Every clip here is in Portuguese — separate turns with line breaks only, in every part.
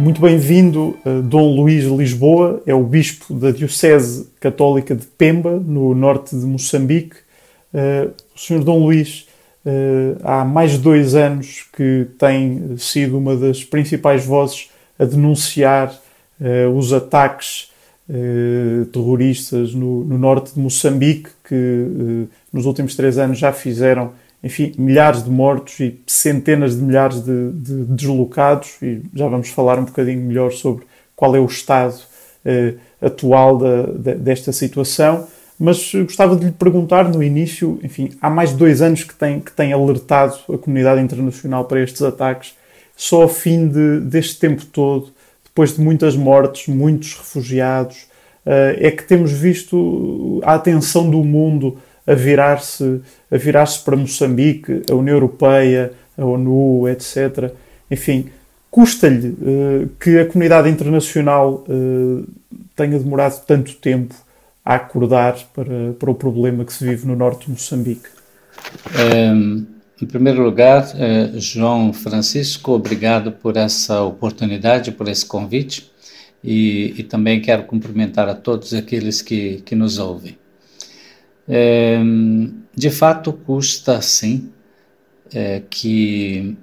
Muito bem-vindo, uh, Dom Luís Lisboa, é o bispo da Diocese Católica de Pemba, no norte de Moçambique. Uh, o Sr. Dom Luís uh, há mais de dois anos que tem sido uma das principais vozes a denunciar os ataques terroristas no, norte de Moçambique, que nos últimos três anos já fizeram enfim, milhares de mortos e centenas de milhares de, de, deslocados, e já vamos falar um bocadinho melhor sobre qual é o estado eh, atual da, da, desta situação. Mas gostava de lhe perguntar no início, enfim, há mais de dois anos que tem, que tem alertado a comunidade internacional para estes ataques, só ao fim de, deste tempo todo, depois de muitas mortes, muitos refugiados, eh, é que temos visto a atenção do mundo a virar-se a virar-se para Moçambique, a União Europeia, a ONU, etc. Enfim, custa-lhe uh, que a comunidade internacional uh, tenha demorado tanto tempo a acordar para, para o problema que se vive no norte de Moçambique?
Um, em primeiro lugar, uh, João Francisco, obrigado por essa oportunidade, por esse convite. E, e também quero cumprimentar a todos aqueles que, que nos ouvem. É, de fato, custa sim é, que,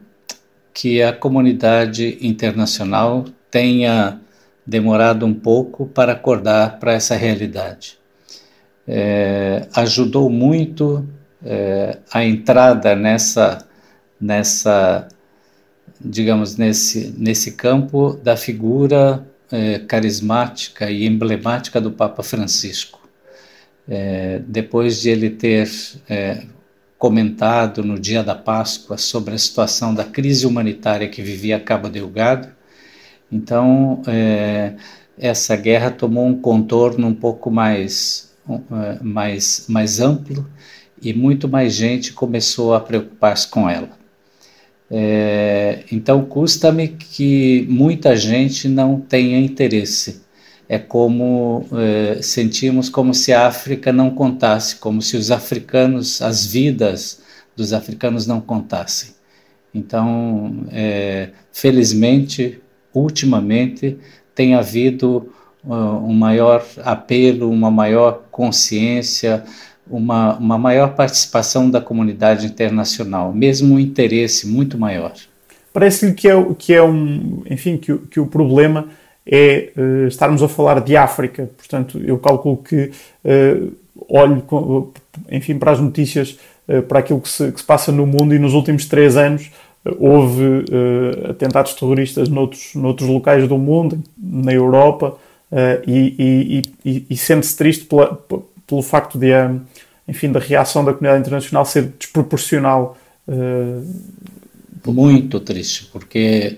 que a comunidade internacional tenha demorado um pouco para acordar para essa realidade. É, ajudou muito é, a entrada nessa, nessa, digamos, nesse, nesse campo da figura é, carismática e emblemática do Papa Francisco é, depois de ele ter é, comentado no dia da Páscoa sobre a situação da crise humanitária que vivia Cabo Delgado, então é, essa guerra tomou um contorno um pouco mais, é, mais, mais amplo e muito mais gente começou a preocupar-se com ela. É, então custa-me que muita gente não tenha interesse é como é, sentimos como se a África não contasse, como se os africanos, as vidas dos africanos não contassem. Então, é, felizmente, ultimamente, tem havido uh, um maior apelo, uma maior consciência, uma, uma maior participação da comunidade internacional, mesmo um interesse muito maior.
Parece-lhe que é, que é um, enfim, que, que o problema é uh, estarmos a falar de África. Portanto, eu calculo que uh, olho, com, enfim, para as notícias, uh, para aquilo que se, que se, passa no mundo e nos últimos três anos houve atentados terroristas noutros, noutros locais do mundo, na Europa, e, e, e, e sente-se triste pela, pelo facto de, enfim, da reação da comunidade internacional ser desproporcional.
Muito triste, porque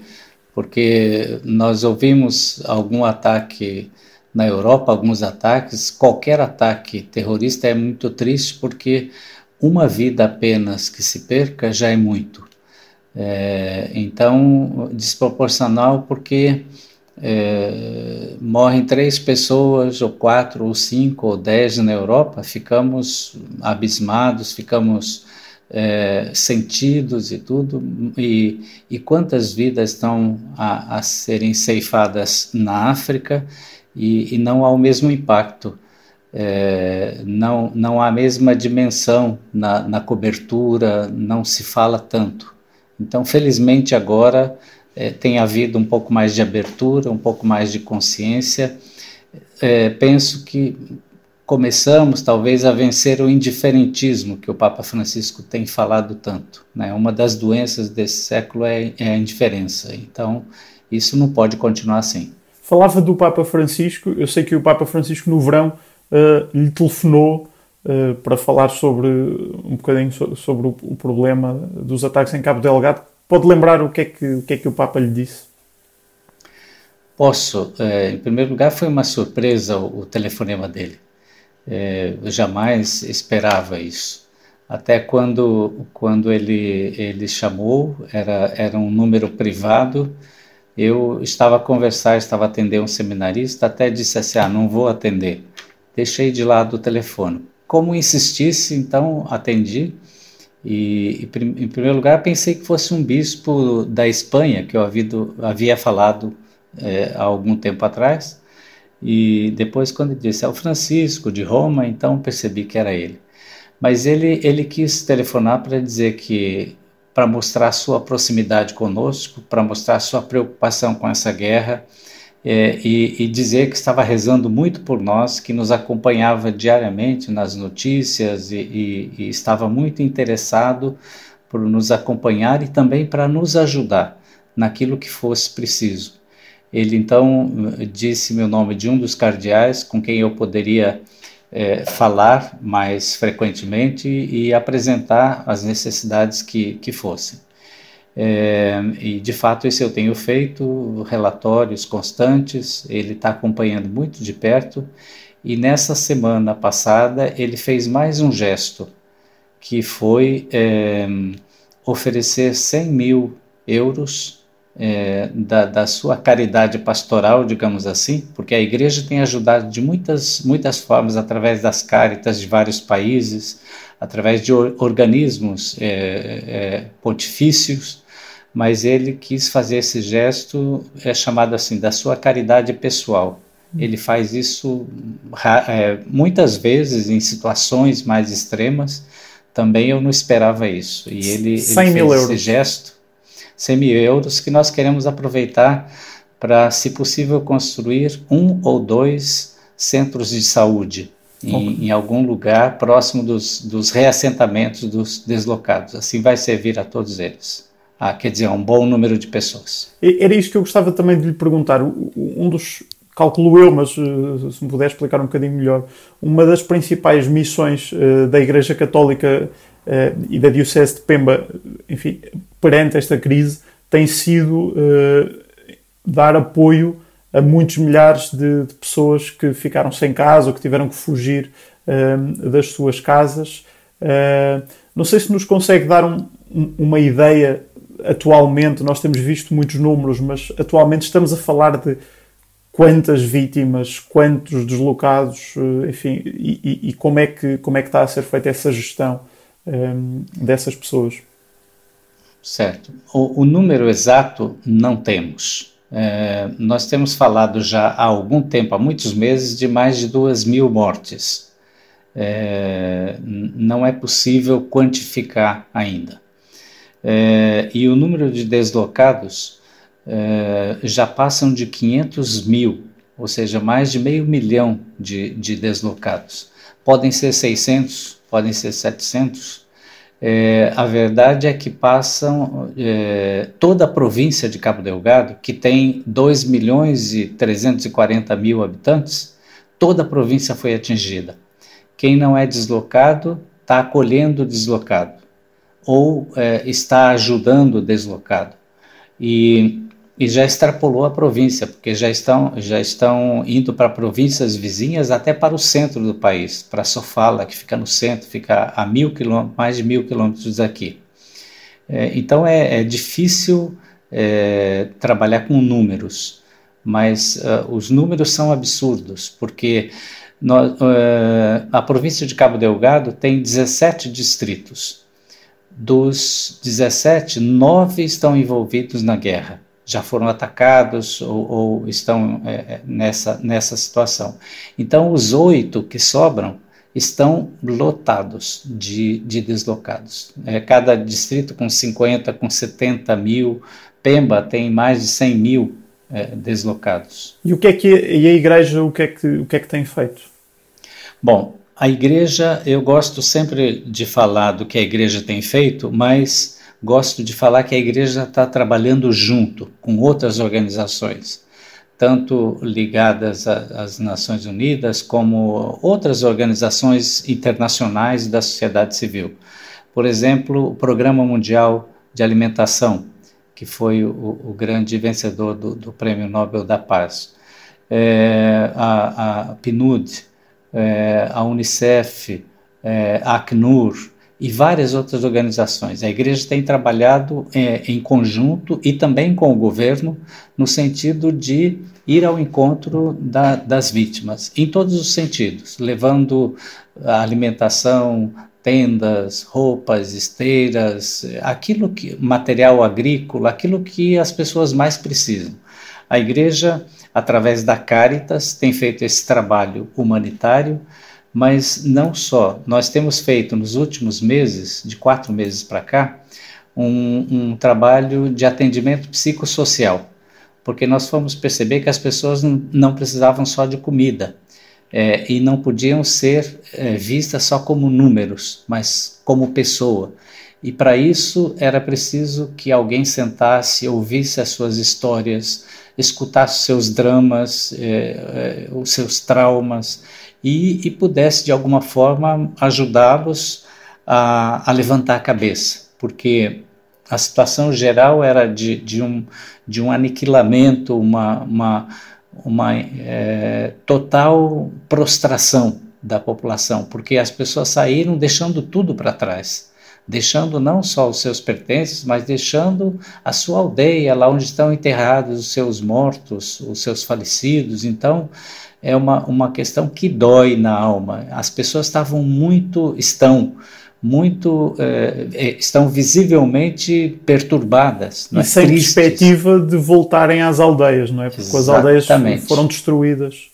porque nós ouvimos algum ataque na Europa, alguns ataques, qualquer ataque terrorista é muito triste porque uma vida apenas que se perca já é muito. É, então, desproporcional porque é, morrem três pessoas, ou quatro, ou cinco, ou dez na Europa, ficamos abismados, ficamos é, sentidos e tudo, e, e quantas vidas estão a, a serem ceifadas na África e, e não há o mesmo impacto. É, não, não há a mesma dimensão na, na cobertura, não se fala tanto. Então, felizmente, agora é, tem havido um pouco mais de abertura, um pouco mais de consciência. É, penso que começamos talvez a vencer o indiferentismo que o Papa Francisco tem falado tanto. Né? Uma das doenças desse século é, é a indiferença. Então, isso não pode continuar assim.
Falava do Papa Francisco, eu sei que o Papa Francisco no verão uh, lhe telefonou uh, para falar sobre um bocadinho sobre o, o, problema dos ataques em Cabo Delgado. Pode lembrar o que é que o, que é que o Papa lhe disse?
Posso. É, em primeiro lugar, foi uma surpresa o, o telefonema dele. É, eu jamais esperava isso. Até quando, quando ele, ele chamou, era, era um número privado, eu estava a conversar, estava a atender um seminarista, até disse assim, ah, não vou atender. Deixei de lado o telefone. Como insistisse, então atendi. E, em primeiro lugar, pensei que fosse um bispo da Espanha, que eu havia, havia falado é, há algum tempo atrás. E depois, quando ele disse é o Francisco de Roma, então percebi que era ele. Mas ele, ele quis telefonar para dizer que, para mostrar sua proximidade conosco, para mostrar sua preocupação com essa guerra, é, e, e, dizer que estava rezando muito por nós, que nos acompanhava diariamente nas notícias e, e, e estava muito interessado por nos acompanhar e também para nos ajudar naquilo que fosse preciso. Ele então disse meu nome de um dos cardeais com quem eu poderia é, falar mais frequentemente e apresentar as necessidades que, que fossem. É, e de fato isso eu tenho feito, relatórios constantes, ele está acompanhando muito de perto e nessa semana passada ele fez mais um gesto, que foi é, oferecer 100 mil euros é, da, da, sua caridade pastoral, digamos assim, porque a igreja tem ajudado de muitas, muitas formas, através das caritas de vários países, através de organismos é, é, pontifícios, mas ele quis fazer esse gesto, é chamado assim, da sua caridade pessoal. Ele faz isso é, muitas vezes em situações mais extremas. Também eu não esperava isso. E ele, ele fez esse gesto, 100 mil euros, que nós queremos aproveitar para, se possível, construir um ou dois centros de saúde em, em, algum lugar próximo dos, dos reassentamentos dos deslocados. Assim vai servir a todos eles. Ah, quer dizer, um bom número de pessoas.
Era isso que eu gostava também de lhe perguntar. Um dos, calculo eu, mas eh, se me puder explicar um bocadinho melhor, uma das principais missões uh, da Igreja Católica uh, e da Diocese de Pemba, enfim, perante esta crise, tem sido uh, dar apoio a muitos milhares de, de, pessoas que ficaram sem casa ou que tiveram que fugir das suas casas. não sei se nos consegue dar um, uma ideia atualmente, nós temos visto muitos números, mas atualmente estamos a falar de quantas vítimas, quantos deslocados, enfim, e, e, como, é que, como é que está a ser feita essa gestão um, ehm, dessas pessoas?
Certo. O, o número exato não temos. É, nós temos falado já há algum tempo, há muitos meses, de mais de duas mil mortes. É, não é possível quantificar ainda. É, e o número de deslocados já passam de 500 mil, ou seja, mais de meio milhão de, de deslocados. Podem ser 600, podem ser 700. É, a verdade é que passam é, toda a província de Cabo Delgado, que tem 2 milhões e 340 mil habitantes, toda a província foi atingida. Quem não é deslocado está acolhendo o deslocado ou é, está ajudando o deslocado. E, e já extrapolou a província, porque já estão, já estão indo para províncias vizinhas até para o centro do país, para Sofala, que fica no centro, fica a mil quilômetros, mais de mil quilômetros daqui. É, então é, é difícil é, trabalhar com números, mas uh, os números são absurdos, porque uh, a província de Cabo Delgado tem 17 distritos dos 17, nove estão envolvidos na guerra, já foram atacados ou, ou estão é, é, nessa, nessa situação. Então, os oito que sobram estão lotados de, de deslocados. É, cada distrito com 50, com 70 mil, Pemba tem mais de 100 mil é, deslocados.
E o que é que e a igreja o que é que o que é que tem feito?
Bom, a igreja, eu gosto sempre de falar do que a igreja tem feito, mas gosto de falar que a igreja está trabalhando junto com outras organizações, tanto ligadas às Nações Unidas como outras organizações internacionais da sociedade civil. Por exemplo, o Programa Mundial de Alimentação, que foi o, o grande vencedor do, do, Prêmio Nobel da Paz. É, a, a PNUD, é, a Unicef, é, a Acnur e várias outras organizações. A igreja tem trabalhado é, em conjunto e também com o governo no sentido de ir ao encontro da, das vítimas, em todos os sentidos, levando alimentação, tendas, roupas, esteiras, aquilo que material agrícola, aquilo que as pessoas mais precisam. A igreja, através da Caritas, tem feito esse trabalho humanitário, mas não só. Nós temos feito nos últimos meses, de quatro meses para cá, um, um trabalho de atendimento psicossocial, porque nós fomos perceber que as pessoas não precisavam só de comida é, e não podiam ser é, vistas só como números, mas como pessoa. E para isso era preciso que alguém sentasse, ouvisse as suas histórias, escutasse os seus dramas, é, é os seus traumas e, e, pudesse de alguma forma ajudá-los a, a levantar a cabeça, porque a situação geral era de, de, um, de um aniquilamento, uma, uma, uma é, total prostração da população, porque as pessoas saíram deixando tudo para trás, deixando não só os seus pertences, mas deixando a sua aldeia, lá onde estão enterrados os seus mortos, os seus falecidos. Então, é uma, uma questão que dói na alma. As pessoas estavam muito, estão muito uh, estão visivelmente perturbadas.
Não é? E sem Tristes. perspectiva de voltarem às aldeias, não é? Porque Exatamente. as aldeias foram destruídas.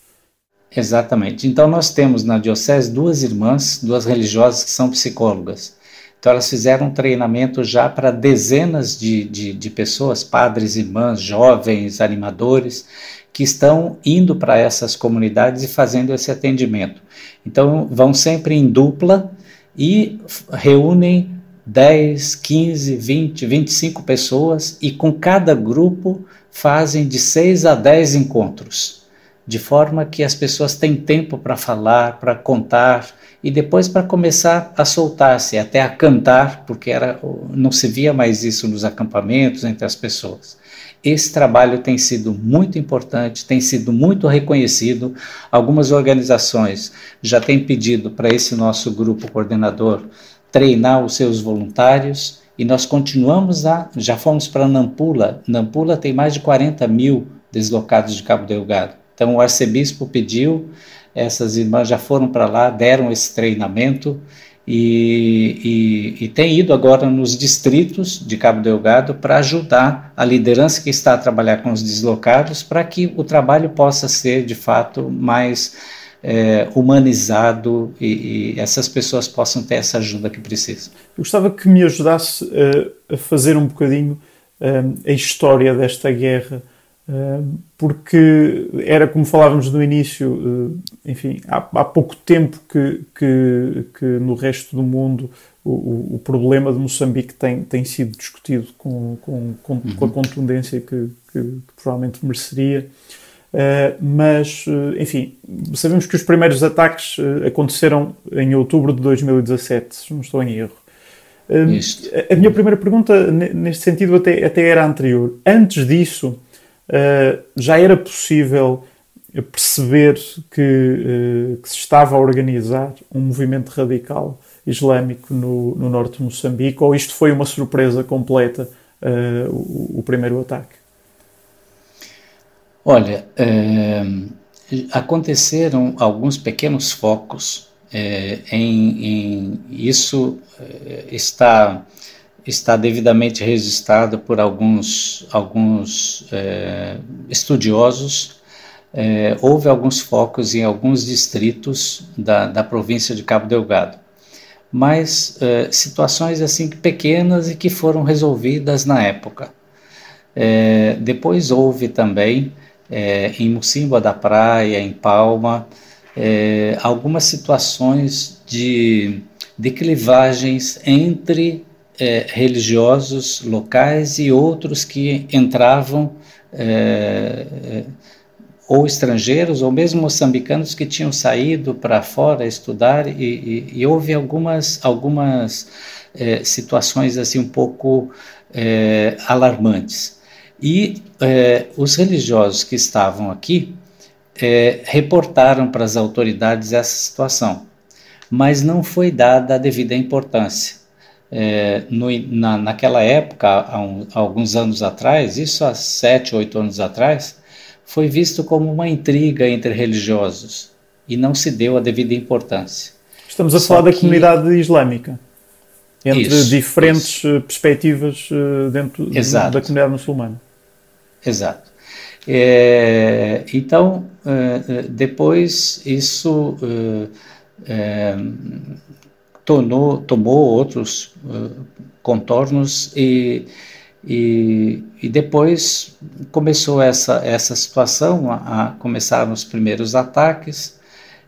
Exatamente. Então nós temos na diocese duas irmãs, duas religiosas que são psicólogas. Então elas fizeram um treinamento já para dezenas de, de, de pessoas, padres, irmãs, jovens, animadores, que estão indo para essas comunidades e fazendo esse atendimento. Então vão sempre em dupla, e reúnem 10, 15, 20, 25 pessoas e com cada grupo fazem de 6 a 10 encontros, de forma que as pessoas têm tempo para falar, para contar e depois para começar a soltar-se, até a cantar, porque era, não se via mais isso nos acampamentos entre as pessoas. Esse trabalho tem sido muito importante, tem sido muito reconhecido. Algumas organizações já têm pedido para esse nosso grupo coordenador treinar os seus voluntários e nós continuamos a. Já fomos para Nampula. Nampula tem mais de 40 mil deslocados de Cabo Delgado. Então o arcebispo pediu, essas irmãs já foram para lá, deram esse treinamento e, e, e, tem ido agora nos distritos de Cabo Delgado para ajudar a liderança que está a trabalhar com os deslocados para que o trabalho possa ser de fato mais é, humanizado e, e, essas pessoas possam ter essa ajuda que precisam.
Eu gostava que me ajudasse uh, a fazer um bocadinho uh, a história desta guerra porque era como falávamos no início, eh, enfim, há, há pouco tempo que, que, que, no resto do mundo o, o, problema de Moçambique tem, tem sido discutido com, com, com, uhum. com a contundência que, que, provavelmente mereceria. Uh, mas, enfim, sabemos que os primeiros ataques aconteceram em outubro de 2017, se não estou em erro. a minha primeira pergunta, neste sentido, até, até era anterior. Antes disso, uh, já era possível perceber que, uh, que, se estava a organizar um movimento radical islâmico no, no norte de Moçambique, ou isto foi uma surpresa completa, uh, o, o, primeiro ataque?
Olha, aconteceram alguns pequenos focos em, em, isso está está devidamente registrado por alguns, alguns é, estudiosos. É, houve alguns focos em alguns distritos da, da província de Cabo Delgado, mas é, situações assim pequenas e que foram resolvidas na época. É, depois houve também é, em Mocimboa da Praia, em Palma, é, algumas situações de, de clivagens entre é, religiosos locais e outros que entravam, é, é, ou estrangeiros, ou mesmo moçambicanos que tinham saído para fora estudar, e, e, e, houve algumas, algumas é, situações assim um pouco é, alarmantes. E é, os religiosos que estavam aqui reportaram para as autoridades essa situação, mas não foi dada a devida importância é, no, na, naquela época, há, um, há, alguns anos atrás, isso há sete, oito anos atrás, foi visto como uma intriga entre religiosos e não se deu a devida importância.
Estamos a Só falar da comunidade islâmica, entre isso, diferentes isso. Eh, perspectivas eh, dentro Exato. da comunidade muçulmana.
Exato. É, então, é, depois isso é, tornou, tomou outros contornos e, e, e, depois começou essa, essa situação, a, a começaram os primeiros ataques,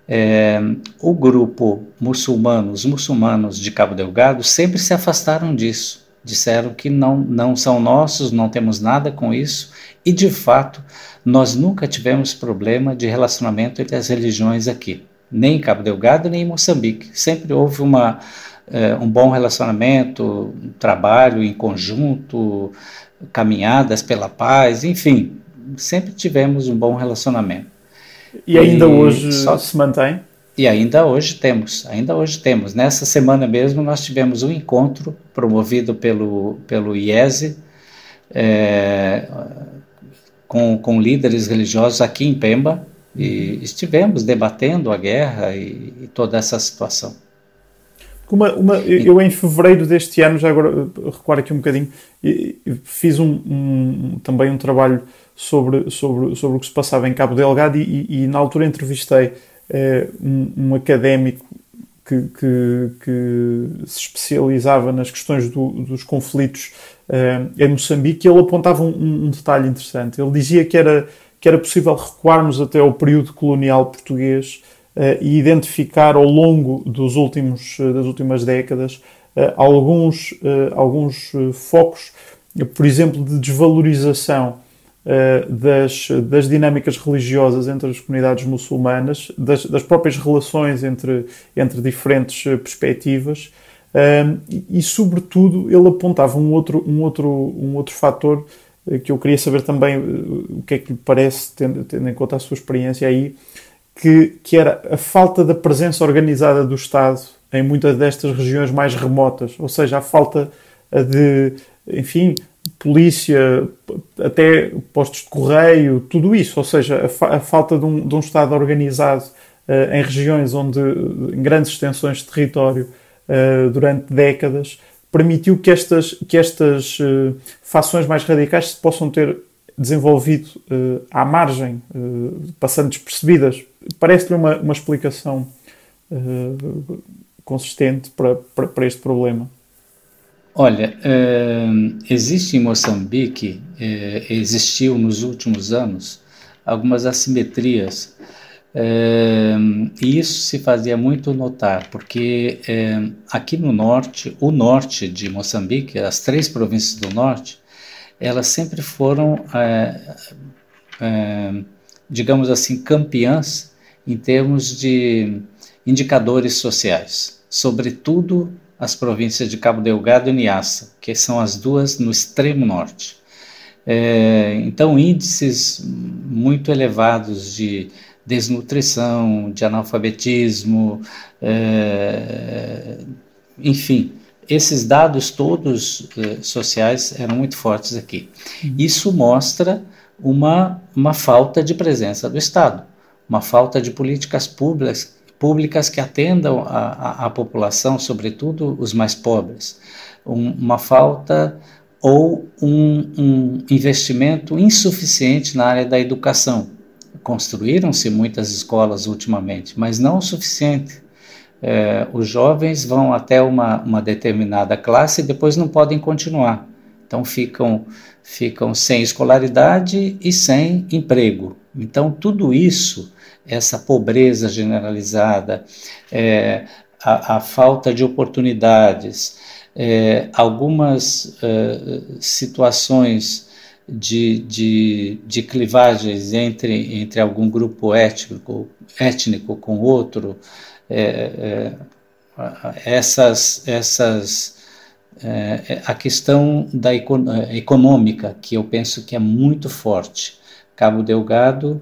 é, o grupo muçulmano, os muçulmanos de Cabo Delgado sempre se afastaram disso. Disseram que não, não são nossos, não temos nada com isso, e de fato, nós nunca tivemos problema de relacionamento entre as religiões aqui, nem em Cabo Delgado, nem em Moçambique. Sempre houve uma, é, um bom relacionamento, um trabalho em conjunto, caminhadas pela paz, enfim, sempre tivemos um bom relacionamento.
E ainda e hoje só, se mantém?
E ainda hoje temos, ainda hoje temos. Nessa semana mesmo nós tivemos um encontro promovido pelo, pelo IESE, é, com, com líderes religiosos aqui em Pemba, e estivemos debatendo a guerra e, e toda essa situação.
Uma, uma, eu, em fevereiro deste ano, já agora recuar aqui um bocadinho, fiz um, um, também um trabalho sobre, sobre, sobre o que se passava em Cabo Delgado e, e, e na altura entrevistei uh, um, um, académico que, que, que, se especializava nas questões do, dos conflitos uh, em Moçambique e ele apontava um, um, detalhe interessante. Ele dizia que era, que era possível recuarmos até ao período colonial português uh, e identificar ao longo dos últimos, das últimas décadas alguns, alguns focos, por exemplo, de desvalorização eh, das, das dinâmicas religiosas entre as comunidades muçulmanas, das, das próprias relações entre, entre diferentes eh, perspectivas. E, sobretudo, ele apontava um outro, um outro, um outro fator que eu queria saber também o que é que lhe parece, tendo, tendo em conta a sua experiência aí, que, que era a falta da presença organizada do Estado em muitas destas regiões mais remotas, ou seja, a falta de, enfim, polícia, até postos de correio, tudo isso, ou seja, a, fa a falta de um, de um, Estado organizado uh, em regiões onde, em grandes extensões de território, uh, durante décadas, permitiu que estas, que estas uh, fações mais radicais se possam ter desenvolvido à margem, passando despercebidas. Parece-lhe uma, uma explicação consistente para, para, para este problema.
Olha, existe em Moçambique, existiu nos últimos anos, algumas assimetrias, é, isso se fazia muito notar, porque aqui no norte, o norte de Moçambique, as três províncias do norte, elas sempre foram, digamos assim, campeãs em termos de indicadores sociais, sobretudo as províncias de Cabo Delgado e Niassa, que são as duas no extremo norte. É, então, índices muito elevados de desnutrição, de analfabetismo, é, enfim, esses dados todos é, sociais eram muito fortes aqui. Uhum. Isso mostra uma, uma falta de presença do Estado, uma falta de políticas públicas públicas que atendam a, a, a população, sobretudo os mais pobres. Um, uma falta ou um, um, investimento insuficiente na área da educação. Construíram-se muitas escolas ultimamente, mas não o suficiente. É, os jovens vão até uma, uma determinada classe e depois não podem continuar. Então ficam, ficam sem escolaridade e sem emprego. Então tudo isso essa pobreza generalizada, é, a, a, falta de oportunidades, é, algumas é, situações de, de, de, clivagens entre, entre algum grupo étnico, étnico com outro, é, é, essas, essas é, a questão da econômica, que eu penso que é muito forte. Cabo Delgado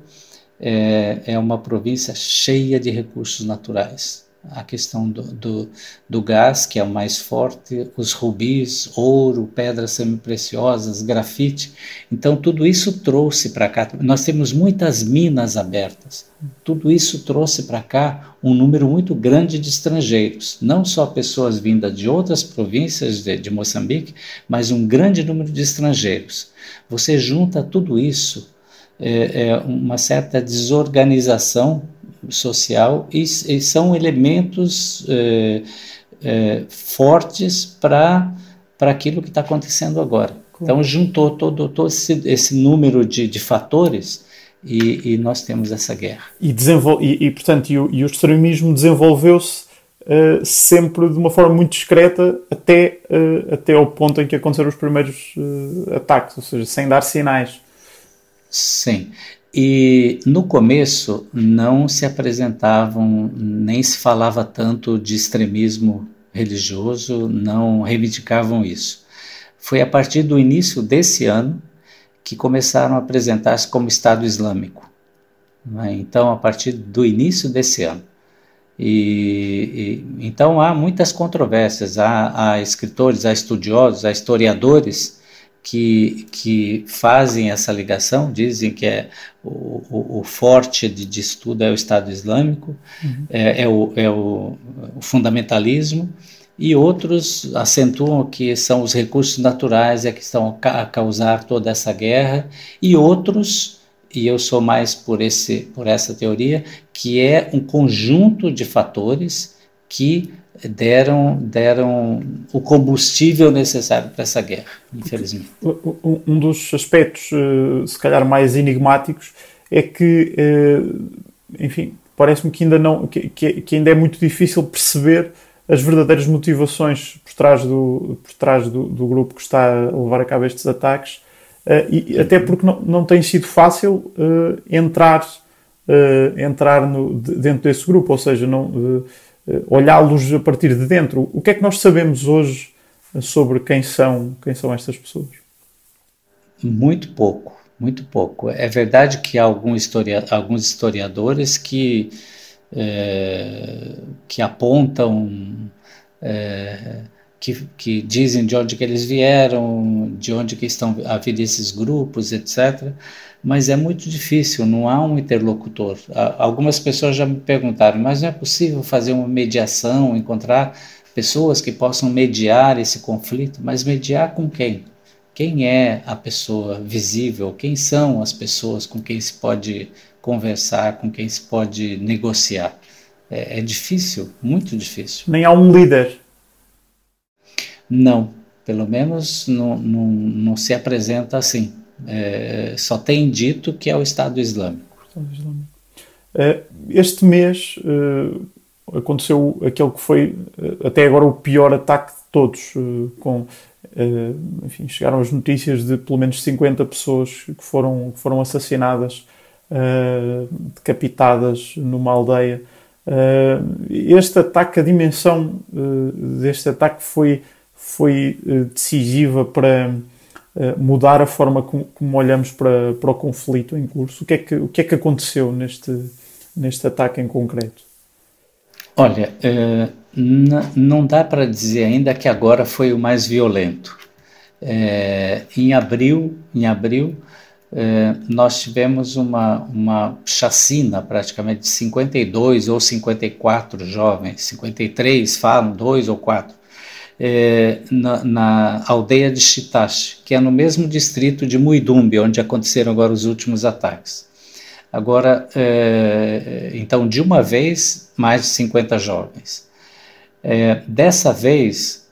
é, é uma província cheia de recursos naturais. A questão do, do, do, gás, que é o mais forte, os rubis, ouro, pedras semipreciosas, grafite. Então, tudo isso trouxe para cá. Nós temos muitas minas abertas. Tudo isso trouxe para cá um número muito grande de estrangeiros. Não só pessoas vindas de outras províncias de, de Moçambique, mas um grande número de estrangeiros. Você junta tudo isso é, é uma certa desorganização social e, e são elementos é, é, fortes para aquilo que está acontecendo agora. Então, juntou todo, todo esse, esse número de, de fatores e, e, nós temos essa guerra.
E, e, e portanto, e o, e o extremismo desenvolveu-se uh, sempre de uma forma muito discreta até, uh, até ao ponto em que aconteceram os primeiros uh, ataques, ou seja, sem dar sinais.
Sim. E no começo não se apresentavam, nem se falava tanto de extremismo religioso, não reivindicavam isso. Foi a partir do início desse ano que começaram a apresentar-se como Estado Islâmico. Né? Então, a partir do início desse ano. E, e, então há muitas controvérsias, há, há, escritores, há estudiosos, há historiadores que, que fazem essa ligação, dizem que é o, o, o forte de, de, estudo é o Estado Islâmico, uhum. é, é, o, é o, o fundamentalismo, e outros acentuam que são os recursos naturais é que estão a causar toda essa guerra, e outros, e eu sou mais por, esse, por essa teoria, que é um conjunto de fatores que deram, deram o combustível necessário para essa guerra, infelizmente.
Um dos aspectos, eh, se calhar, mais enigmáticos é que, eh, enfim, parece-me que ainda, não, que, que ainda é muito difícil perceber as verdadeiras motivações por trás do, por trás do, do grupo que está a levar a cabo estes ataques, uh, e até porque não, não tem sido fácil entrar, entrar no, de, dentro desse grupo, ou seja, não olhá-los a partir de dentro. O que é que nós sabemos hoje sobre quem são, quem são estas pessoas?
Muito pouco, muito pouco. É verdade que há algum historia, alguns historiadores que é, que apontam, é, que, que, dizem de onde que eles vieram, de onde que estão havido esses grupos, etc. Mas é muito difícil, não há um interlocutor. Algumas pessoas já me perguntaram, mas não é possível fazer uma mediação, encontrar pessoas que possam mediar esse conflito? Mas mediar com quem? Quem é a pessoa visível? Quem são as pessoas com quem se pode conversar, com quem se pode negociar. É, é difícil, muito difícil.
Nem há um líder.
Não, pelo menos não, não, não se apresenta assim. É, só tem dito que é o Estado Islâmico.
É, este mês é, aconteceu aquele que foi é, até agora o pior ataque de todos, com enfim, chegaram as notícias de pelo menos 50 pessoas que foram, que foram assassinadas decapitadas numa aldeia. Este ataque, a dimensão deste ataque foi, foi decisiva para mudar a forma como, olhamos para, para o conflito em curso. O que é que, o que, é que aconteceu neste, neste ataque em concreto?
Olha, não dá para dizer ainda que agora foi o mais violento. Em abril, em abril nós tivemos uma, uma chacina praticamente de 52 ou 54 jovens, 53 falam, dois ou quatro, é, na, na, aldeia de Chitache, que é no mesmo distrito de Muidumbi, onde aconteceram agora os últimos ataques. Agora, é, então, de uma vez, mais de 50 jovens. É, dessa vez,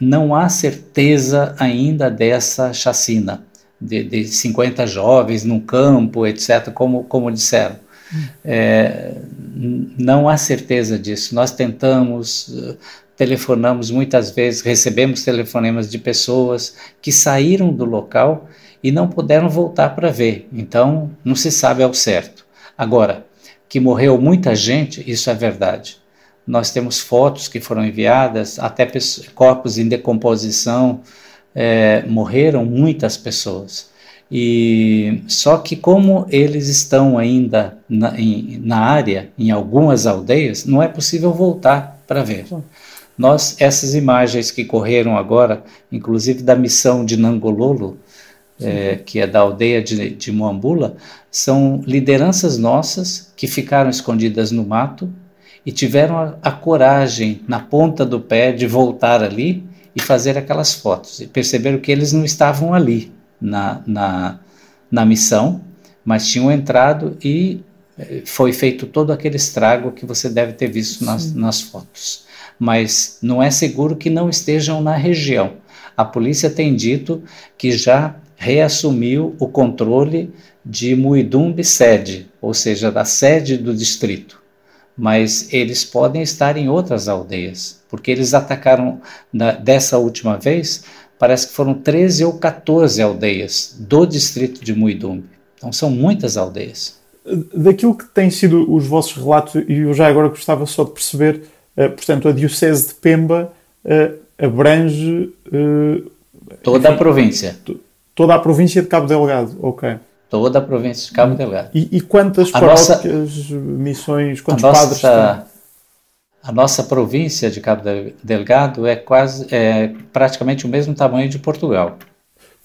não há certeza ainda dessa chacina de, de 50 jovens no campo, etc., como, como disseram. É, não há certeza disso. Nós tentamos, telefonamos muitas vezes, recebemos telefonemas de pessoas que saíram do local e não puderam voltar para ver. Então, não se sabe ao certo. Agora, que morreu muita gente, isso é verdade. Nós temos fotos que foram enviadas, até corpos em decomposição, é, morreram muitas pessoas. E só que como eles estão ainda na, em, na área, em algumas aldeias, não é possível voltar para ver. Nós essas imagens que correram agora, inclusive da missão de Nangololo, é, que é da aldeia de, de Moambula, são lideranças nossas que ficaram escondidas no mato e tiveram a, a coragem na ponta do pé de voltar ali e fazer aquelas fotos. E perceberam que eles não estavam ali na, na, na missão, mas tinham entrado e eh, foi feito todo aquele estrago que você deve ter visto nas, nas fotos. Mas não é seguro que não estejam na região. A polícia tem dito que já reassumiu o controle de Muidumbe sede, ou seja, da sede do distrito. Mas eles podem estar em outras aldeias, porque eles atacaram na, dessa última vez, parece que foram 13 ou 14 aldeias do distrito de Muidumbe. Então são muitas aldeias.
Daquilo que têm sido os vossos relatos, e eu já agora gostava só de perceber, portanto, a Diocese de Pemba uh, abrange. Uh,
toda enfim, a província.
Toda a província de Cabo Delgado, ok.
Toda a província de Cabo Delgado.
E, e quantas a paróquias, nossa, missões, quantos a padres nossa,
A nossa província de Cabo Delgado é quase, é praticamente o mesmo tamanho de Portugal.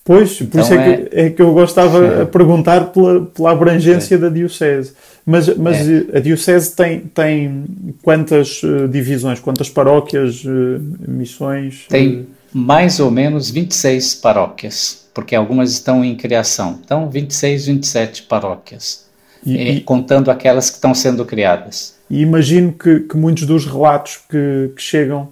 Pois, por então isso é, é, que, é que eu gostava é. a perguntar pela, pela abrangência é. da Diocese. Mas, mas é. a Diocese tem, tem quantas uh, divisões, quantas paróquias, uh, missões?
Tem uh... mais ou menos 26 paróquias, porque algumas estão em criação. Então, 26, 27 paróquias, e, e, contando aquelas que estão sendo criadas.
E imagino que, que muitos dos relatos que, que chegam,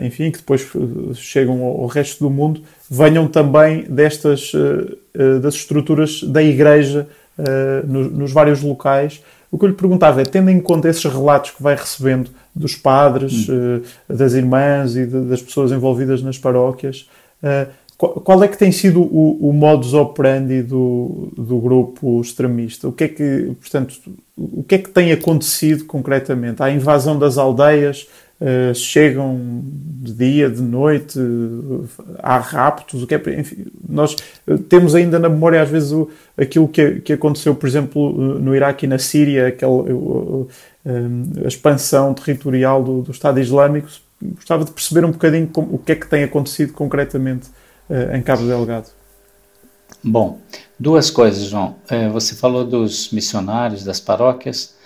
enfim, que depois chegam ao, resto do mundo, venham também destas uh, das estruturas da Igreja uh, nos, nos, vários locais. O que eu lhe perguntava é, tendo em conta esses relatos que vai recebendo dos padres, hum. das irmãs e de, das pessoas envolvidas nas paróquias, qual, é que tem sido o, o modus operandi do, do grupo extremista? O que é que, portanto, o que é que tem acontecido concretamente? Há invasão das aldeias, Uh, chegam de dia, de noite, há raptos, o que é, enfim, nós uh, temos ainda na memória às vezes o, aquilo que, que aconteceu, por exemplo, no Iraque e na Síria, aquela, a expansão territorial do, do, Estado Islâmico. Gostava de perceber um bocadinho como, o que é que tem acontecido concretamente em Cabo Delgado.
Bom, duas coisas, João. você falou dos missionários, das paróquias.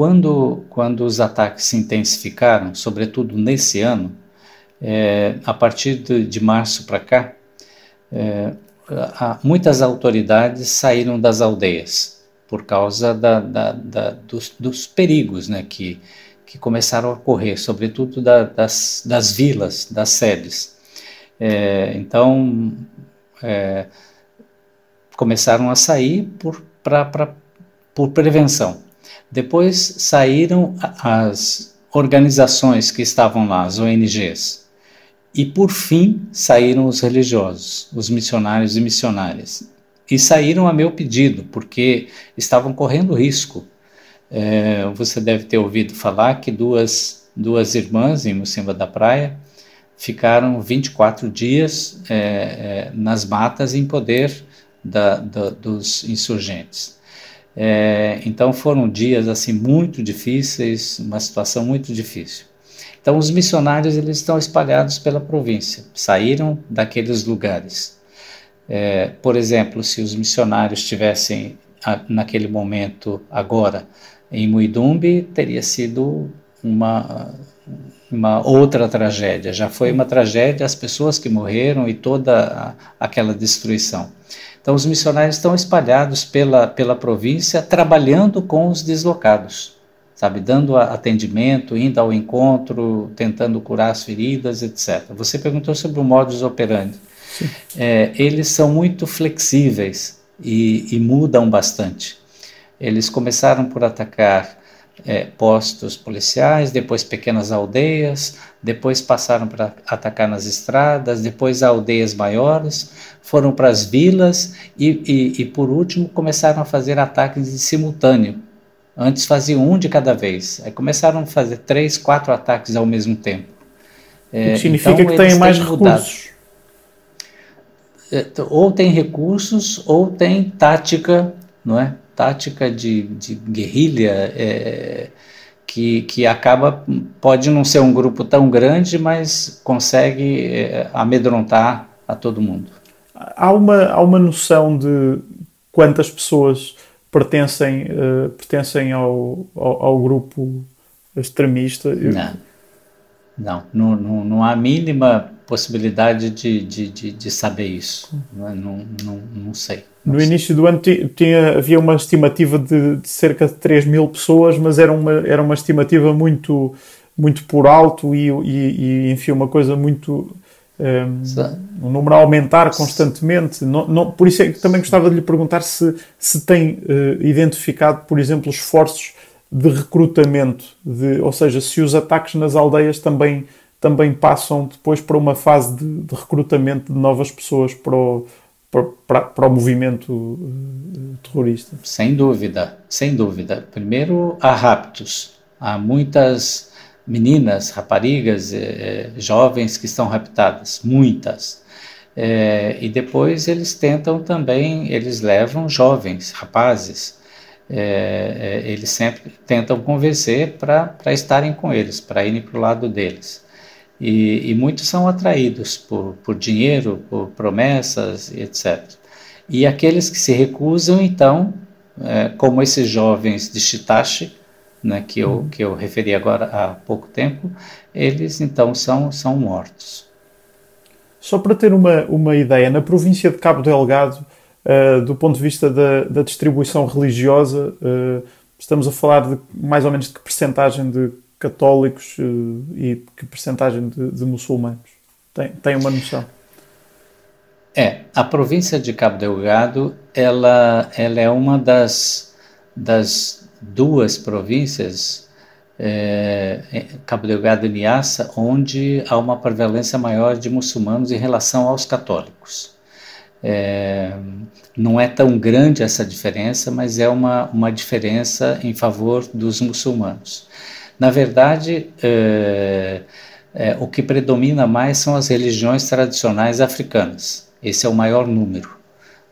Quando, quando os ataques se intensificaram, sobretudo nesse ano, é, a partir de, de março para cá, é, muitas autoridades saíram das aldeias por causa da, da, da, dos, dos, perigos né, que, que começaram a ocorrer, sobretudo das, das vilas, das sedes. É, então, é, começaram a sair por, pra, pra, por prevenção. Depois saíram as organizações que estavam lá, as ONGs. E por fim saíram os religiosos, os missionários e missionárias. E saíram a meu pedido, porque estavam correndo risco. É, você deve ter ouvido falar que duas, duas irmãs em Mocimba da Praia ficaram 24 dias é, é, nas matas em poder da, da, dos insurgentes. É, então foram dias assim muito difíceis, uma situação muito difícil. Então os missionários eles estão espalhados pela província, saíram daqueles lugares. É, por exemplo, se os missionários tivessem naquele momento agora em Muidumbe, teria sido uma uma outra tragédia. Já foi uma tragédia as pessoas que morreram e toda aquela destruição. Então, os missionários estão espalhados pela, pela província, trabalhando com os deslocados, sabe, dando atendimento, indo ao encontro, tentando curar as feridas, etc. Você perguntou sobre o modus operandi. É, eles são muito flexíveis e, e mudam bastante. Eles começaram por atacar é, postos policiais, depois pequenas aldeias, depois passaram para atacar nas estradas, depois aldeias maiores, foram para as vilas e, e, e, por último, começaram a fazer ataques em simultâneo. Antes faziam um de cada vez, aí começaram a fazer três, quatro ataques ao mesmo tempo.
É, significa então, que têm mais recursos.
É, ou tem recursos ou tem tática, não é? Tática de, de guerrilha é, que, que acaba, pode não ser um grupo tão grande, mas consegue é, amedrontar a todo mundo.
Há uma, há uma noção de quantas pessoas pertencem, uh, pertencem ao, ao, ao, grupo extremista?
Não. Não, não, não, não há mínima possibilidade de, de, de, de saber isso. Não, é? não, não, não sei.
No início do ano tinha, havia uma estimativa de, de, cerca de 3 mil pessoas, mas era uma, era uma estimativa muito, muito por alto e, e, e enfim, uma coisa muito. Um, um número a aumentar constantemente. Não, não, por isso é que também gostava de lhe perguntar se, se tem uh, identificado, por exemplo, esforços de recrutamento, de, ou seja, se os ataques nas aldeias também, também passam depois para uma fase de, de recrutamento de novas pessoas para o, para, para o movimento eh, terrorista?
Sem dúvida, sem dúvida. Primeiro, há raptos. Há muitas meninas, raparigas, eh, jovens que estão raptadas, muitas. Eh, e depois eles tentam também, eles levam jovens, rapazes. eles sempre tentam convencer para estarem com eles, para irem para o lado deles. E, e muitos são atraídos por, por dinheiro, por promessas, etc. E aqueles que se recusam, então, é, como esses jovens de Chitashi, né, que, eu, que eu referi agora há pouco tempo, eles então são, são mortos.
Só para ter uma, uma ideia, na província de Cabo Delgado, uh, do ponto de vista da, da distribuição religiosa, uh, estamos a falar de mais ou menos de que percentagem de católicos eh, e que percentagem de, de muçulmanos? Tem, tem uma noção?
É, a província de Cabo Delgado, ela, ela é uma das, das duas províncias, é, Cabo Delgado e Niassa, onde há uma prevalência maior de muçulmanos em relação aos católicos. É, não é tão grande essa diferença, mas é uma, uma diferença em favor dos muçulmanos. Na verdade, é, é, o que predomina mais são as religiões tradicionais africanas. Esse é o maior número.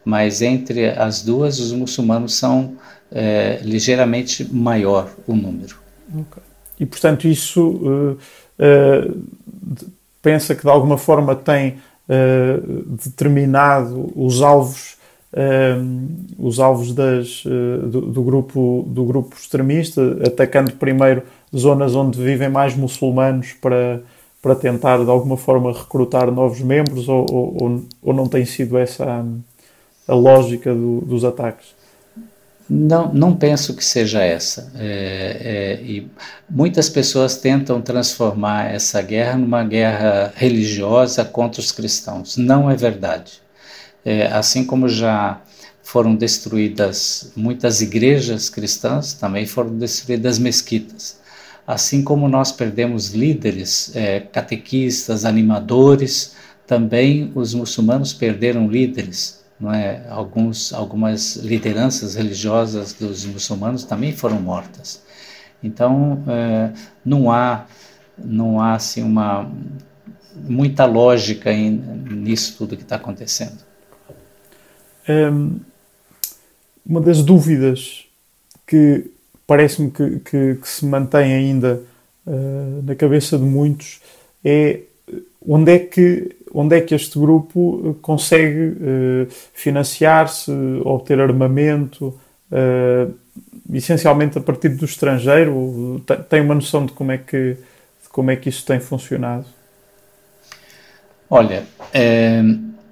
Mas entre as duas, os muçulmanos são é, ligeiramente maior o número.
Okay. E, portanto, isso uh, uh, pensa que de alguma forma tem uh, determinado os alvos os alvos das, do, do, grupo, do grupo extremista, atacando primeiro zonas onde vivem mais muçulmanos para, para tentar de alguma forma recrutar novos membros ou, ou, ou não tem sido essa a, lógica do, dos ataques?
Não, não penso que seja essa. É, é, e muitas pessoas tentam transformar essa guerra numa guerra religiosa contra os cristãos. Não é verdade. É, assim como já foram destruídas muitas igrejas cristãs, também foram destruídas mesquitas. Assim como nós perdemos líderes, é, catequistas, animadores, também os muçulmanos perderam líderes. Não é? Alguns, algumas lideranças religiosas dos muçulmanos também foram mortas. Então, é, não há, não há assim, uma, muita lógica em, nisso tudo que está acontecendo.
Um, uma das dúvidas que parece-me que, que, que, se mantém ainda uh, na cabeça de muitos é onde é que, onde é que este grupo consegue uh, financiar-se, obter armamento, uh, essencialmente a partir do estrangeiro? Tem uma noção de como é que, como é que isso tem funcionado?
Olha, é,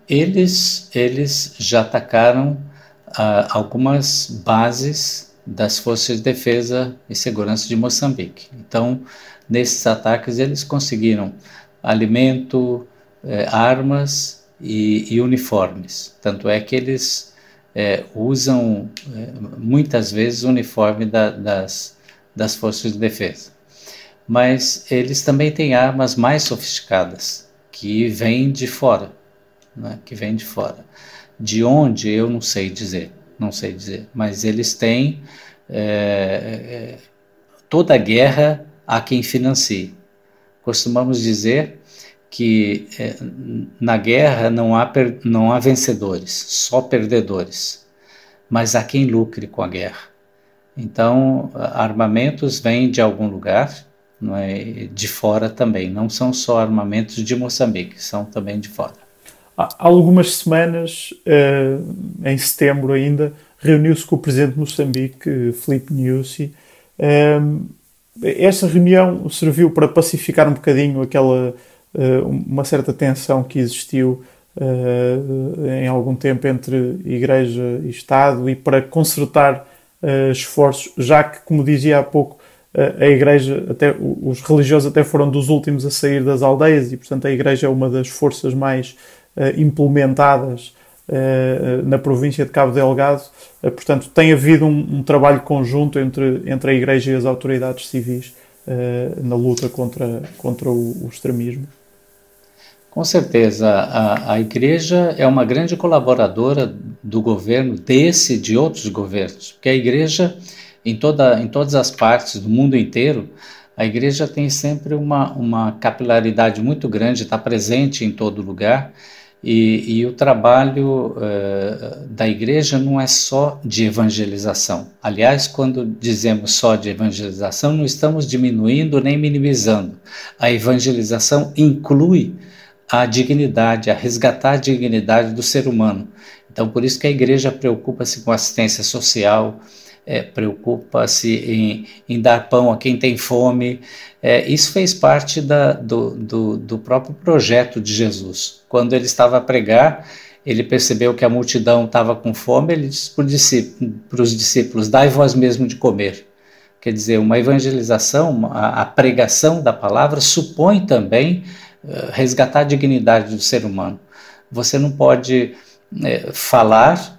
eles, eles já atacaram algumas bases das Forças de Defesa e Segurança de Moçambique. Então, nesses ataques, eles conseguiram alimento, eh, armas e, e, uniformes. Tanto é que eles eh, usam eh, muitas vezes o uniforme da, das, das Forças de Defesa. Mas eles também têm armas mais sofisticadas, que vêm de fora. Né, que vêm de fora. De onde, eu não sei dizer não sei dizer, mas eles têm é, é, toda guerra há quem financie. Costumamos dizer que é, na guerra não há, não há vencedores, só perdedores, mas há quem lucre com a guerra. Então, armamentos vêm de algum lugar, não é, de fora também, não são só armamentos de Moçambique, são também de fora.
Há algumas semanas, eh, em setembro ainda, reuniu-se com o presidente de Moçambique, Filipe Nyusi. Eh, essa reunião serviu para pacificar um bocadinho aquela, uma certa tensão que existiu em algum tempo entre Igreja e Estado e para consertar esforços, já que, como dizia há pouco, a Igreja, até os religiosos até foram dos últimos a sair das aldeias e, portanto, a Igreja é uma das forças mais implementadas na província de Cabo Delgado. portanto, tem havido um, um, trabalho conjunto entre, entre a Igreja e as autoridades civis na luta contra, contra o, o extremismo.
Com certeza, a, a igreja é uma grande colaboradora do governo, desse e de outros governos, porque a igreja, em, toda, em todas as partes do mundo inteiro, a igreja tem sempre uma, uma capilaridade muito grande, está presente em todo lugar, e, e o trabalho uh, da igreja não é só de evangelização. Aliás, quando dizemos só de evangelização, não estamos diminuindo nem minimizando. A evangelização inclui a dignidade, a resgatar a dignidade do ser humano. Então, por isso que a igreja preocupa-se com assistência social, é, preocupa-se em, em, dar pão a quem tem fome. É, isso fez parte da, do, do, do, próprio projeto de Jesus. Quando ele estava a pregar, ele percebeu que a multidão estava com fome, ele disse para os discípulos: Dai vós mesmo de comer. Quer dizer, uma evangelização, a, a pregação da palavra supõe também uh, resgatar a dignidade do ser humano. Você não pode uh, falar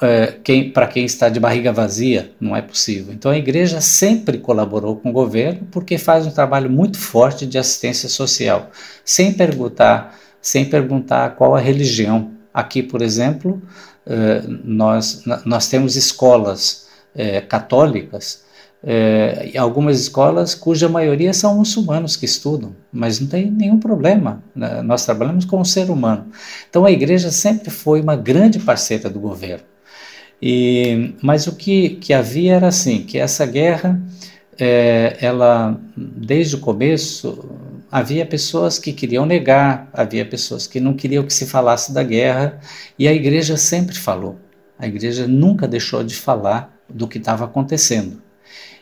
é, quem, para quem está de barriga vazia, não é possível. Então a igreja sempre colaborou com o governo porque faz um trabalho muito forte de assistência social, sem perguntar, sem perguntar qual a religião. Aqui, por exemplo, é, nós, nós temos escolas é, católicas é, algumas escolas cuja maioria são muçulmanos que estudam, mas não tem nenhum problema. Né? Nós trabalhamos com o ser humano. Então a igreja sempre foi uma grande parceira do governo. E, mas o que, que havia era assim, que essa guerra, é, ela, desde o começo, havia pessoas que queriam negar, havia pessoas que não queriam que se falasse da guerra, e a igreja sempre falou. A igreja nunca deixou de falar do que estava acontecendo.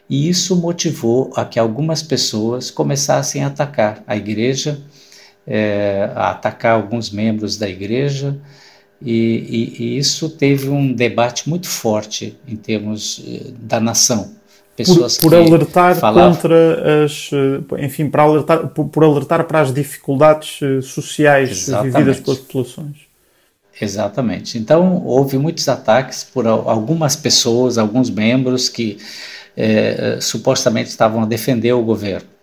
E isso motivou a que algumas pessoas começassem a atacar a igreja, é, a atacar alguns membros da igreja, e, e, e, isso teve um debate muito forte em termos eh, da nação.
Pessoas por, por alertar falavam... contra as, eh, enfim, para alertar, por, por, alertar para as dificuldades eh, sociais Exatamente. vividas pelas populações.
Exatamente. Então houve muitos ataques por algumas pessoas, alguns membros que eh, supostamente estavam a defender o governo.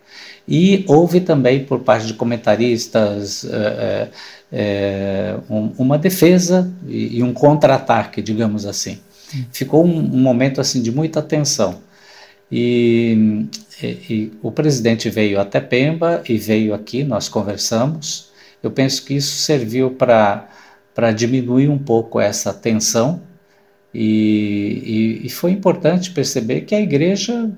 E houve também por parte de comentaristas eh, é, um, uma defesa e, e um contra-ataque, digamos assim. Ficou um, um, momento assim de muita tensão. E, e, e, o presidente veio até Pemba e veio aqui, nós conversamos. Eu penso que isso serviu para diminuir um pouco essa tensão e, e, foi importante perceber que a igreja,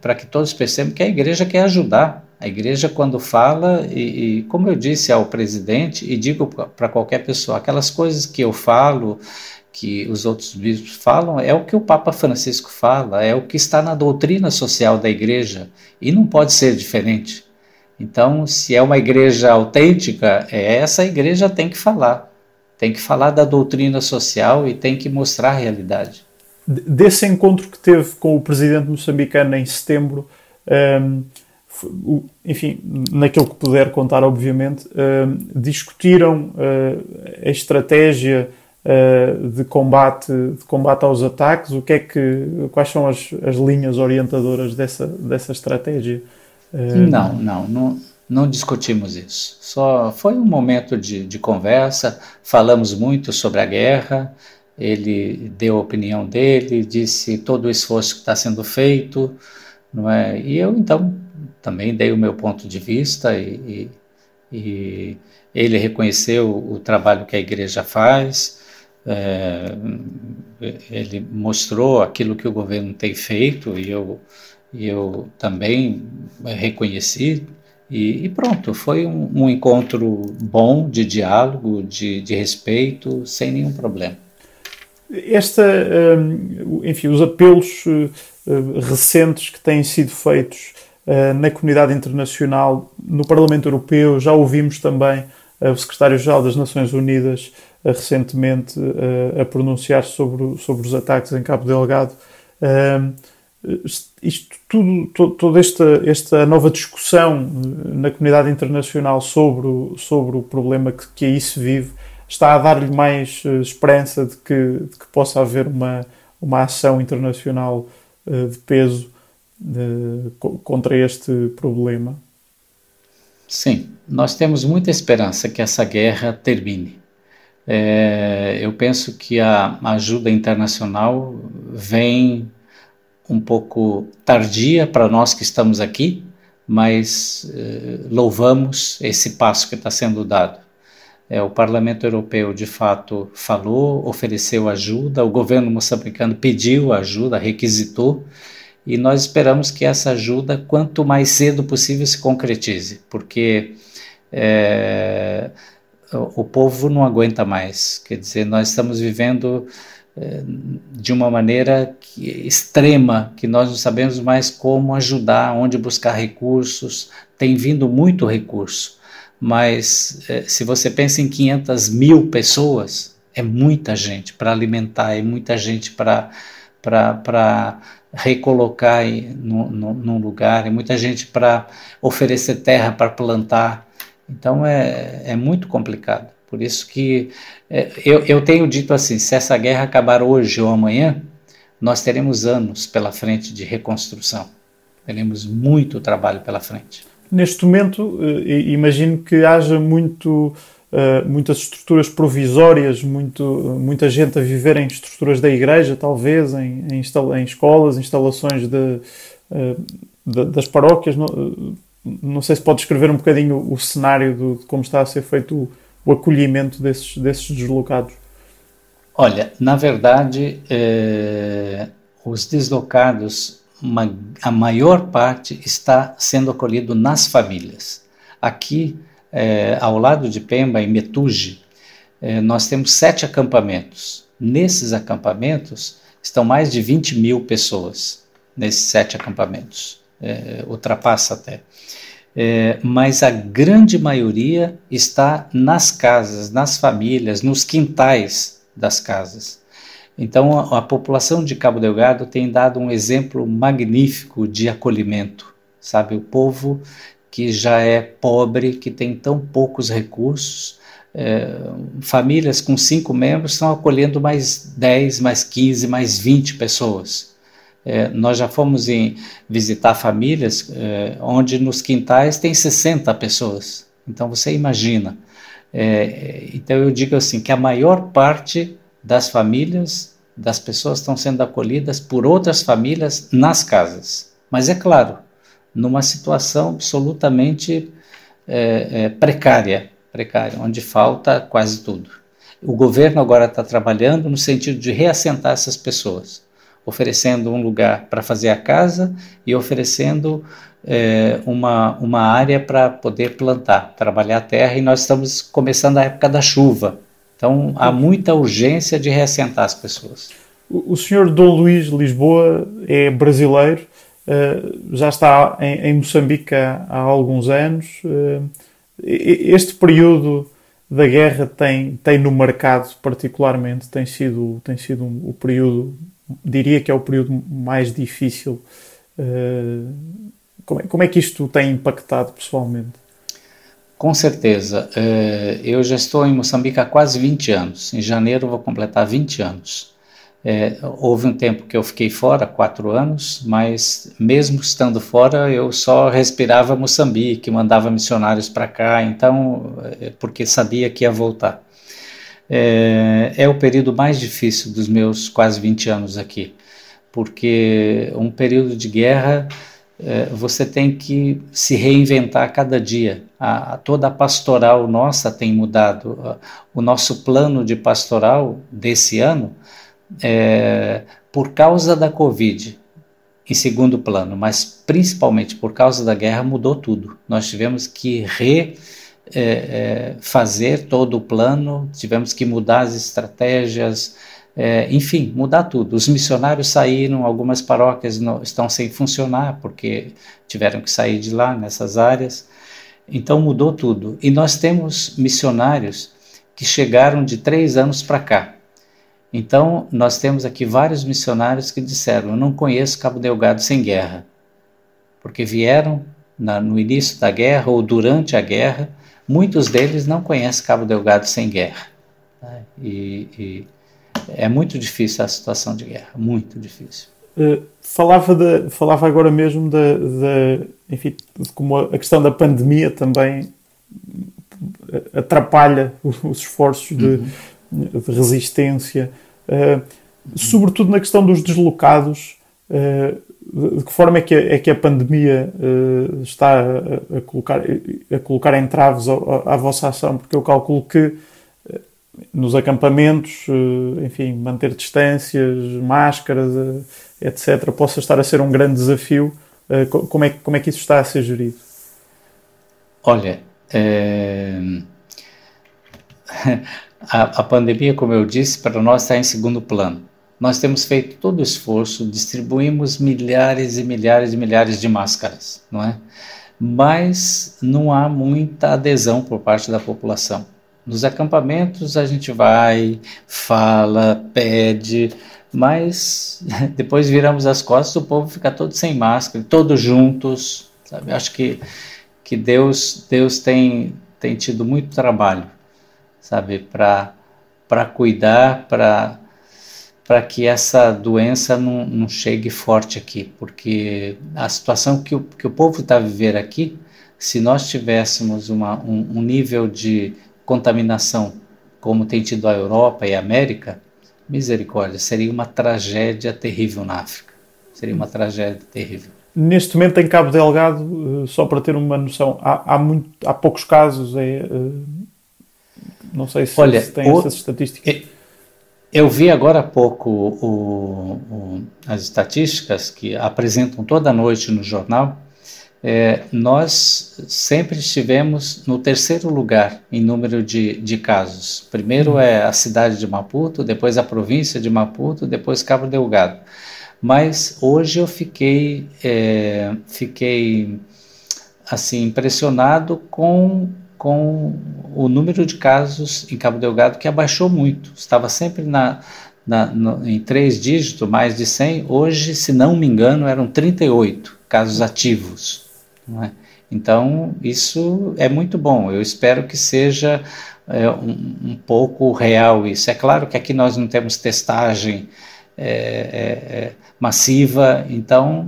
para que todos percebam que a igreja quer ajudar, a igreja, quando fala, e, e como eu disse ao presidente, e digo para qualquer pessoa, aquelas coisas que eu falo, que os outros bispos falam, é o que o Papa Francisco fala, é o que está na doutrina social da igreja, e não pode ser diferente. Então, se é uma igreja autêntica, é essa igreja tem que falar. Tem que falar da doutrina social e tem que mostrar a realidade.
Desse encontro que teve com o presidente moçambicano em setembro, um, enfim, naquilo que puder contar, obviamente, uh, discutiram uh, a estratégia uh, de, combate, de combate aos ataques, o que é que, quais são as, as linhas orientadoras dessa, dessa estratégia?
Não, não, não, não discutimos isso. Só foi um momento de, de conversa, falamos muito sobre a guerra, ele deu a opinião dele, disse todo o esforço que está sendo feito, não é? E eu então também dei o meu ponto de vista e, e, e ele reconheceu o trabalho que a igreja faz, é, ele mostrou aquilo que o governo tem feito e eu, eu também reconheci. E, e pronto, foi um, um, encontro bom de diálogo, de, de respeito, sem nenhum problema.
Esta, hum, enfim, os apelos hum, recentes que têm sido feitos na comunidade internacional, no Parlamento Europeu, já ouvimos também o secretário-geral das Nações Unidas recentemente a pronunciar sobre, sobre os ataques em Cabo Delgado. Isto tudo, toda esta, esta nova discussão na comunidade internacional sobre o, sobre o problema que, que aí se vive está a dar-lhe mais esperança de que, de que possa haver uma, uma ação internacional de peso contra este problema?
Sim, nós temos muita esperança que essa guerra termine. É, eu penso que a ajuda internacional vem um pouco tardia para nós que estamos aqui, mas é, louvamos esse passo que está sendo dado. É, o Parlamento Europeu, de fato, falou, ofereceu ajuda, o governo moçambicano pediu ajuda, requisitou, e nós esperamos que essa ajuda, quanto mais cedo possível, se concretize, porque é, o povo não aguenta mais. Quer dizer, nós estamos vivendo é, de uma maneira que, extrema, que nós não sabemos mais como ajudar, onde buscar recursos. Tem vindo muito recurso, mas é, se você pensa em 500 mil pessoas, é muita gente para alimentar, é muita gente para recolocar no, no, num lugar, e muita gente para oferecer terra para plantar. Então é, é muito complicado. Por isso que é, eu, eu tenho dito assim: se essa guerra acabar hoje ou amanhã, nós teremos anos pela frente de reconstrução. Teremos muito trabalho pela frente.
Neste momento, eh, imagino que haja muito uh, muitas estruturas provisórias, muito, muita gente a viver em estruturas da igreja, talvez, em, em, em escolas, instalações de, uh, de, das paróquias. Não, não, sei se pode descrever um bocadinho o, cenário do, de como está a ser feito o, o acolhimento desses, desses deslocados.
Olha, na verdade, eh, os deslocados, uma, a maior parte está sendo acolhido nas famílias. Aqui, é, ao lado de Pemba, em Metuge, é, nós temos sete acampamentos. Nesses acampamentos estão mais de 20 mil pessoas, nesses sete acampamentos, é, ultrapassa até. É, mas a grande maioria está nas casas, nas famílias, nos quintais das casas. Então, a, a, população de Cabo Delgado tem dado um exemplo magnífico de acolhimento, sabe? O povo que já é pobre, que tem tão poucos recursos. É, famílias com cinco membros estão acolhendo mais 10, mais 15, mais 20 pessoas. É, nós já fomos em visitar famílias é, onde nos quintais tem 60 pessoas. Então você imagina. É, então eu digo assim que a maior parte das famílias, das pessoas estão sendo acolhidas por outras famílias nas casas. Mas é claro, numa situação absolutamente é, é, precária, precária, onde falta quase tudo. O governo agora está trabalhando no sentido de reassentar essas pessoas, oferecendo um lugar para fazer a casa e oferecendo é, uma, uma área para poder plantar, trabalhar a terra, e nós estamos começando a época da chuva. Então há muita urgência de reassentar as pessoas.
O senhor Dom Luís Lisboa é brasileiro eh, já está em, Moçambique há, alguns anos. Uh, este período da guerra tem, tem no marcado particularmente, tem sido, tem sido o período, diria que é o período mais difícil. Uh, como, é, como é que isto tem impactado pessoalmente?
Com certeza. Eu já estou em Moçambique há quase 20 anos. Em janeiro vou completar 20 anos. É, houve um tempo que eu fiquei fora, quatro anos, mas mesmo estando fora, eu só respirava Moçambique, mandava missionários para cá, então, é, porque sabia que ia voltar. É, o período mais difícil dos meus quase 20 anos aqui, porque um período de guerra você tem que se reinventar a cada dia. A, a, toda a pastoral nossa tem mudado. O nosso plano de pastoral desse ano é, por causa da Covid, em segundo plano, mas principalmente por causa da guerra, mudou tudo. Nós tivemos que refazer é, é, todo o plano, tivemos que mudar as estratégias, é, enfim, mudar tudo. Os missionários saíram, algumas paróquias não, estão sem funcionar porque tiveram que sair de lá nessas áreas. Então mudou tudo. E nós temos missionários que chegaram de três anos para cá. Então nós temos aqui vários missionários que disseram: Eu não conheço Cabo Delgado sem guerra, porque vieram na, no início da guerra ou durante a guerra. Muitos deles não conhecem Cabo Delgado sem guerra. Né? E, e é muito difícil a situação de guerra, muito difícil.
Uh, falava, de, falava agora mesmo da, enfim, de como a questão da pandemia também atrapalha os esforços de, uhum. de resistência, uh, sobretudo na questão dos deslocados. Uh, de que forma é que a, é que a pandemia está a, a, colocar, a colocar entraves à vossa ação? Porque eu calculo que nos acampamentos, eh, enfim, manter distâncias, máscaras, eh, etc., possa estar a ser um grande desafio. Eh, como é, como é que isso está a ser gerido?
Olha, é... a, a pandemia, como eu disse, para nós está em segundo plano. Nós temos feito todo o esforço, distribuímos milhares e milhares e milhares de máscaras, não é? Mas não há muita adesão por parte da população. Nos acampamentos a gente vai, fala, pede, mas depois viramos as costas, o povo fica todo sem máscara, todos juntos, sabe? Acho que que Deus Deus tem tem tido muito trabalho, sabe, para cuidar, para para que essa doença não, não chegue forte aqui, porque a situação que o, que o povo está vivendo aqui, se nós tivéssemos uma, um, um nível de contaminação, como tem tido a Europa e a América, misericórdia, seria uma tragédia terrível na África. Seria uma tragédia terrível.
Neste momento, em Cabo Delgado, eh, só para ter uma noção, há, há, muito, há poucos casos. É, eh, não sei se, Olha, se tem o, essas estatísticas.
Eu vi agora há pouco o, o, as estatísticas que apresentam toda noite no jornal é, nós sempre estivemos no terceiro lugar em número de, de casos. Primeiro é a cidade de Maputo, depois a província de Maputo, depois Cabo Delgado. Mas hoje eu fiquei, é, fiquei assim impressionado com, com o número de casos em Cabo Delgado que abaixou muito. Estava sempre na, na, no, em três dígitos, mais de 100. Hoje, se não me engano, eram 38 casos ativos. É? Então, isso é muito bom. Eu espero que seja é, um, um, pouco real isso. É claro que aqui nós não temos testagem é, é, é massiva, então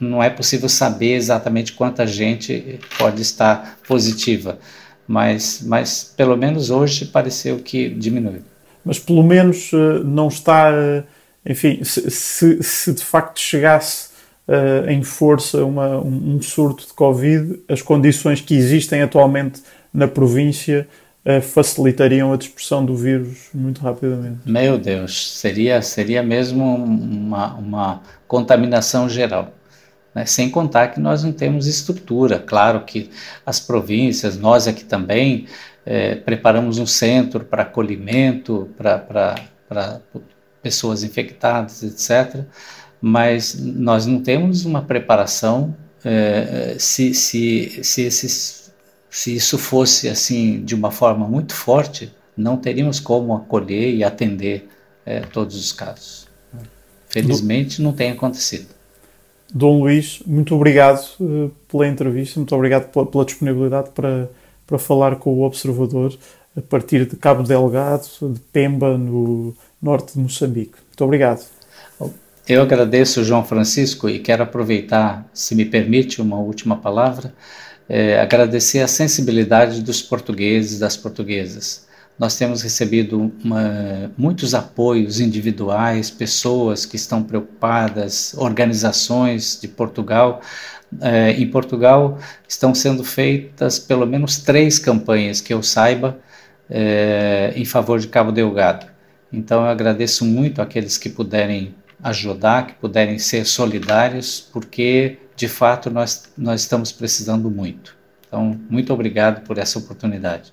não é possível saber exatamente quanta gente pode estar positiva. Mas, mas pelo menos hoje pareceu que diminuiu.
Mas pelo menos eh, não está, eh, enfim, se, se, se de facto chegasse uh, em força uma, um, um, surto de Covid, as condições que existem atualmente na província uh, facilitariam a dispersão do vírus muito rapidamente.
Meu Deus, seria, seria mesmo uma, uma contaminação geral. Né? Sem contar que nós não temos estrutura. Claro que as províncias, nós aqui também, é, preparamos um centro para acolhimento, para pessoas infectadas, etc mas nós não temos uma preparação. É, se, se, se, se isso fosse assim de uma forma muito forte, não teríamos como acolher e atender é, todos os casos. Felizmente não tem acontecido.
Dom Luís, muito obrigado uh, pela entrevista, muito obrigado pela, pela, disponibilidade para, para falar com o Observador a partir de Cabo Delgado, de Pemba, no norte de Moçambique. Muito obrigado.
Eu agradeço, João Francisco, e quero aproveitar, se me permite, uma última palavra, é, agradecer a sensibilidade dos portugueses, das portuguesas. Nós temos recebido uma, muitos apoios individuais, pessoas que estão preocupadas, organizações de Portugal. É, em Portugal estão sendo feitas pelo menos três campanhas que eu saiba é, em favor de Cabo Delgado. Então eu agradeço muito aqueles que puderem ajudar, que puderem ser solidários, porque de fato nós, nós estamos precisando muito. Então, muito obrigado por essa oportunidade.